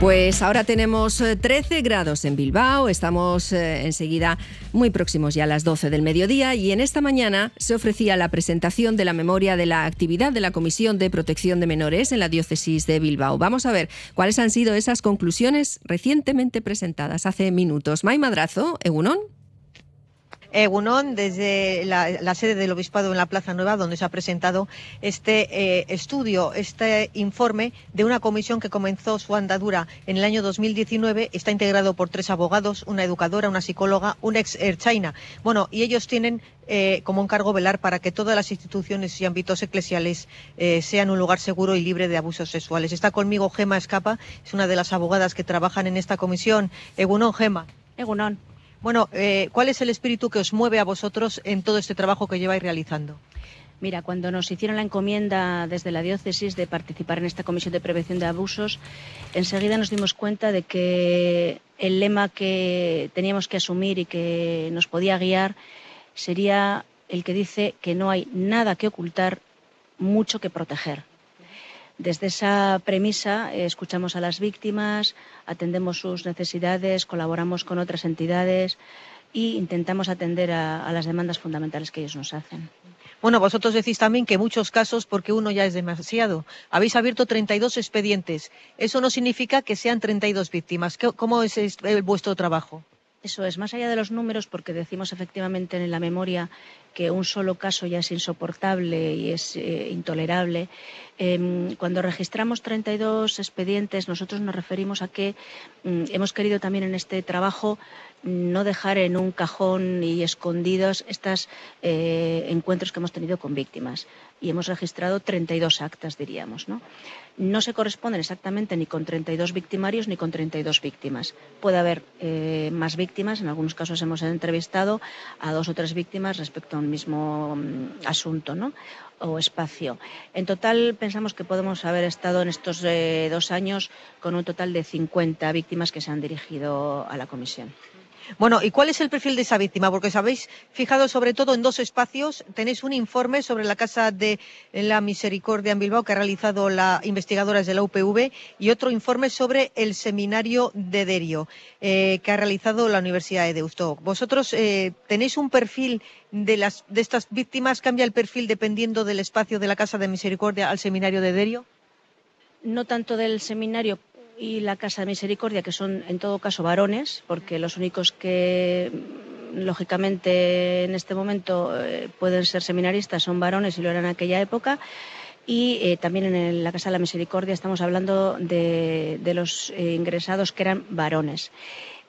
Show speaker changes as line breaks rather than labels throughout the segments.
Pues ahora tenemos 13 eh, grados en Bilbao, estamos eh, enseguida muy próximos ya a las 12 del mediodía y en esta mañana se ofrecía la presentación de la memoria de la actividad de la Comisión de Protección de Menores en la diócesis de Bilbao. Vamos a ver cuáles han sido esas conclusiones recientemente presentadas hace minutos. May Madrazo, Egunon.
Egunon, desde la, sede del Obispado en la Plaza Nueva, donde se ha presentado este eh, estudio, este informe de una comisión que comenzó su andadura en el año 2019. Está integrado por tres abogados, una educadora, una psicóloga, un ex Air China. Bueno, y ellos tienen eh, como encargo velar para que todas las instituciones y ámbitos eclesiales eh, sean un lugar seguro y libre de abusos sexuales. Está conmigo Gema Escapa, es una de las abogadas que trabajan en esta comisión. Egunon, Gema.
Egunon.
Bueno, eh, ¿cuál es el espíritu que os mueve a vosotros en todo este trabajo que lleváis realizando?
Mira, cuando nos hicieron la encomienda desde la diócesis de participar en esta comisión de prevención de abusos, enseguida nos dimos cuenta de que el lema que teníamos que asumir y que nos podía guiar sería el que dice que no hay nada que ocultar, mucho que proteger. Desde esa premisa eh, escuchamos a las víctimas, atendemos sus necesidades, colaboramos con otras entidades e intentamos atender a, las demandas fundamentales que ellos nos hacen.
Bueno, vosotros decís también que muchos casos, porque uno ya es demasiado, habéis abierto 32 expedientes. Eso no significa que sean 32 víctimas. ¿Cómo es vuestro trabajo?
Eso es, más allá de los números, porque decimos efectivamente en la memoria que un solo caso ya es insoportable y es eh, intolerable. Em, cuando registramos 32 expedientes, nosotros nos referimos a que mm, hemos querido también en este trabajo no dejar en un cajón y escondidos estos eh, encuentros que hemos tenido con víctimas. Y hemos registrado 32 actas, diríamos. ¿no? no se corresponden exactamente ni con 32 victimarios ni con 32 víctimas. Puede haber eh, más víctimas. En algunos casos hemos entrevistado a dos o tres víctimas respecto a un mismo mm, asunto ¿no? o espacio. En total, pensamos que podemos haber estado en estos eh, dos años con un total de 50 víctimas que se han dirigido a la comisión.
Bueno, ¿y cuál es el perfil de esa víctima? Porque os habéis fijado sobre todo en dos espacios. Tenéis un informe sobre la Casa de la Misericordia en Bilbao que ha realizado la investigadora de la UPV y otro informe sobre el seminario de Derio eh, que ha realizado la Universidad de Deusto. ¿Vosotros eh, tenéis un perfil de, las, de estas víctimas? ¿Cambia el perfil dependiendo del espacio de la Casa de Misericordia al seminario de Derio?
No tanto del seminario y la Casa de Misericordia, que son en todo caso varones, porque los únicos que lógicamente en este momento eh, pueden ser seminaristas son varones y lo eran en aquella época. Y eh, también en la Casa de la Misericordia estamos hablando de, los eh, ingresados que eran varones.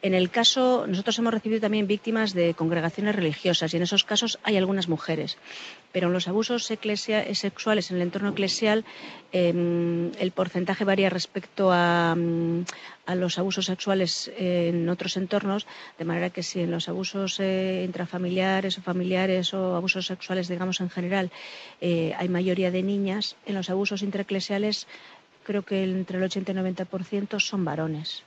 En el caso, nosotros hemos recibido también víctimas de congregaciones religiosas y en esos casos hay algunas mujeres. Pero en los abusos sexuales en el entorno eclesial em, el porcentaje varía respecto a, mm, los abusos sexuales en otros entornos, de manera que si en los abusos eh, intrafamiliares o familiares o abusos sexuales, digamos en general, eh, hay mayoría de niñas, en los abusos intraeclesiales creo que entre el 80 y el 90% son varones.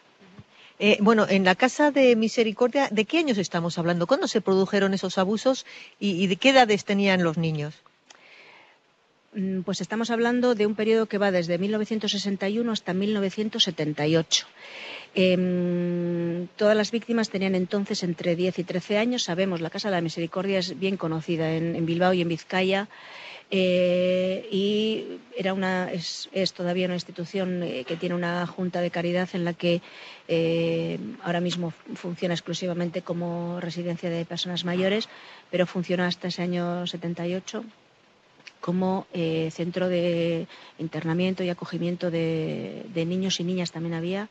Eh, bueno, en la Casa de Misericordia, ¿de qué años estamos hablando? ¿Cuándo se produjeron esos abusos y, de qué edades tenían los niños?
Mm, pues estamos hablando de un periodo que va desde 1961 hasta 1978. Em, todas las víctimas tenían entonces entre 10 y 13 años. Sabemos, la Casa de la Misericordia es bien conocida en Bilbao y en Vizcaya. Eh, y era una, es, todavía una institución eh, que tiene una junta de caridad en la que eh, ahora mismo funciona exclusivamente como residencia de personas mayores, pero funciona hasta ese año 78 como centro de internamiento y acogimiento de, de niños y niñas también había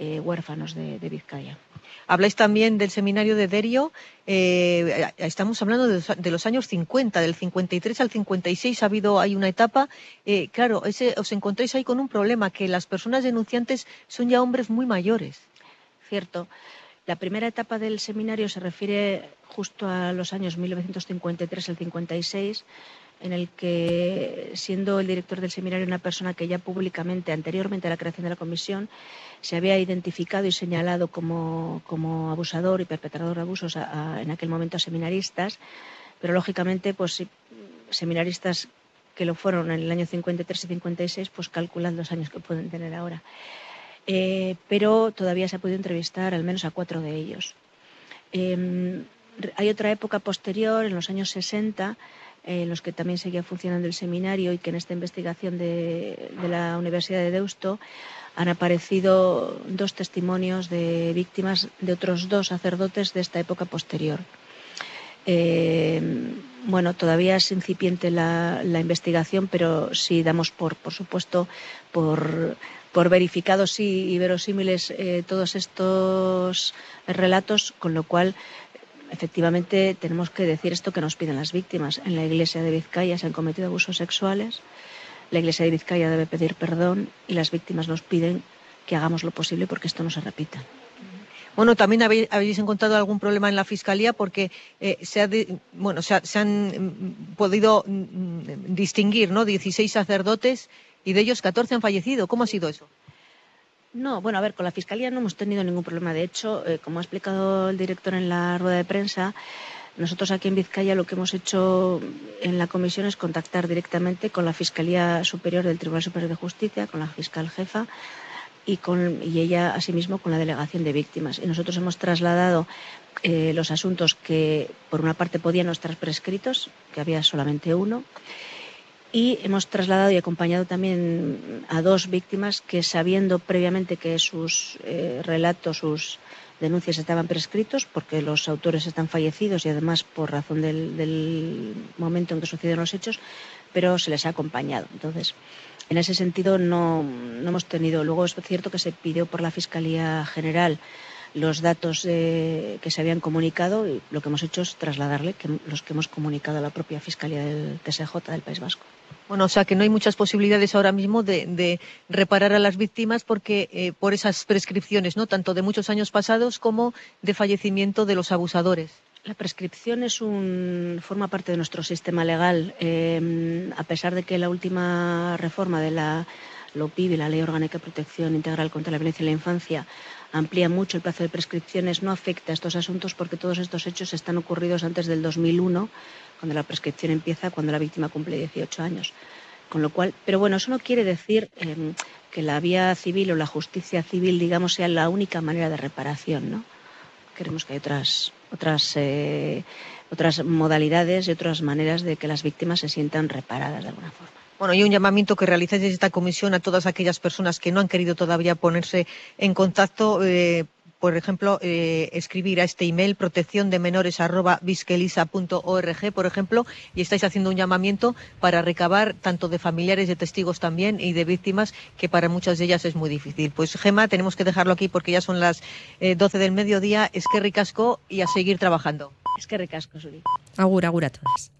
huérfanos de, Vizcaya.
Habláis también del seminario de Derio. Eh, estamos hablando de los, años 50, del 53 al 56 ha habido hay una etapa. Eh, claro, os encontráis ahí con un problema que las personas denunciantes son ya hombres muy mayores.
Cierto. La primera etapa del seminario se refiere justo a los años 1953 al 56 en el que, siendo el director del seminario una persona que ya públicamente, anteriormente a la creación de la comisión, se había identificado y señalado como, abusador y perpetrador de abusos en aquel momento a seminaristas, pero lógicamente, pues seminaristas que lo fueron en el año 53 y 56, pues calculan los años que pueden tener ahora. eh, pero todavía se ha podido entrevistar al menos a cuatro de ellos. Em, hay otra época posterior, en los años 60, en los que también seguía funcionando el seminario y que en esta investigación de, la Universidad de Deusto han aparecido dos testimonios de víctimas de otros dos sacerdotes de esta época posterior. Em, bueno, todavía es incipiente la, investigación, pero sí damos por, por supuesto, por, por verificados y, verosímiles eh, todos estos relatos, con lo cual efectivamente tenemos que decir esto que nos piden las víctimas. En la iglesia de Vizcaya se han cometido abusos sexuales, la iglesia de Vizcaya debe pedir perdón y las víctimas nos piden que hagamos lo posible porque esto no se repita.
Bueno, también habéis, encontrado algún problema en la fiscalía porque eh, se, bueno, se, han mm, podido mm, distinguir ¿no? 16 sacerdotes y de ellos 14 han fallecido. ¿Cómo ha sido eso?
No, bueno, a ver, con la Fiscalía no hemos tenido ningún problema. De hecho, eh, como ha explicado el director en la rueda de prensa, nosotros aquí en Vizcaya lo que hemos hecho en la comisión es contactar directamente con la Fiscalía Superior del Tribunal Superior de Justicia, con la fiscal jefa y, con, y ella asimismo con la delegación de víctimas. Y nosotros hemos trasladado eh, los asuntos que por una parte podían no estar prescritos, que había solamente uno, y hemos trasladado y acompañado también a dos víctimas que sabiendo previamente que sus eh, relatos, sus denuncias estaban prescritos porque los autores están fallecidos y además por razón del, momento en que sucedieron los hechos, pero se les ha acompañado. Entonces, en ese sentido no, no hemos tenido. Luego es cierto que se pidió por la Fiscalía General los datos eh, que se habían comunicado y lo que hemos hecho es trasladarle que los que hemos comunicado a la propia Fiscalía del TSJ del País Vasco.
Bueno, o sea que no hay muchas posibilidades ahora mismo de, reparar a las víctimas porque eh, por esas prescripciones, ¿no? Tanto de muchos años pasados como de fallecimiento de los abusadores.
La prescripción es un, forma parte de nuestro sistema legal. Eh, a pesar de que la última reforma de la LOPIB, la Ley Orgánica de Protección Integral contra la Violencia en la Infancia, amplía mucho el plazo de prescripciones, no afecta a estos asuntos porque todos estos hechos están ocurridos antes del 2001, cuando la prescripción empieza, cuando la víctima cumple 18 años. Con lo cual, pero bueno, eso no quiere decir em, que la vía civil o la justicia civil, digamos, sea la única manera de reparación, ¿no? Queremos que hay otras, otras, eh, otras modalidades y otras maneras de que las víctimas se sientan reparadas de alguna forma.
Bueno, y un llamamiento que realizáis desde esta comisión a todas aquellas personas que no han querido todavía ponerse en contacto, eh, por ejemplo, eh, escribir a este email protección de menores por ejemplo, y estáis haciendo un llamamiento para recabar tanto de familiares, de testigos también y de víctimas, que para muchas de ellas es muy difícil. Pues Gema, tenemos que dejarlo aquí porque ya son las 12 eh, del mediodía. Es que ricasco y a seguir trabajando.
Es que ricasco, Suri.
Agur, agur a todas.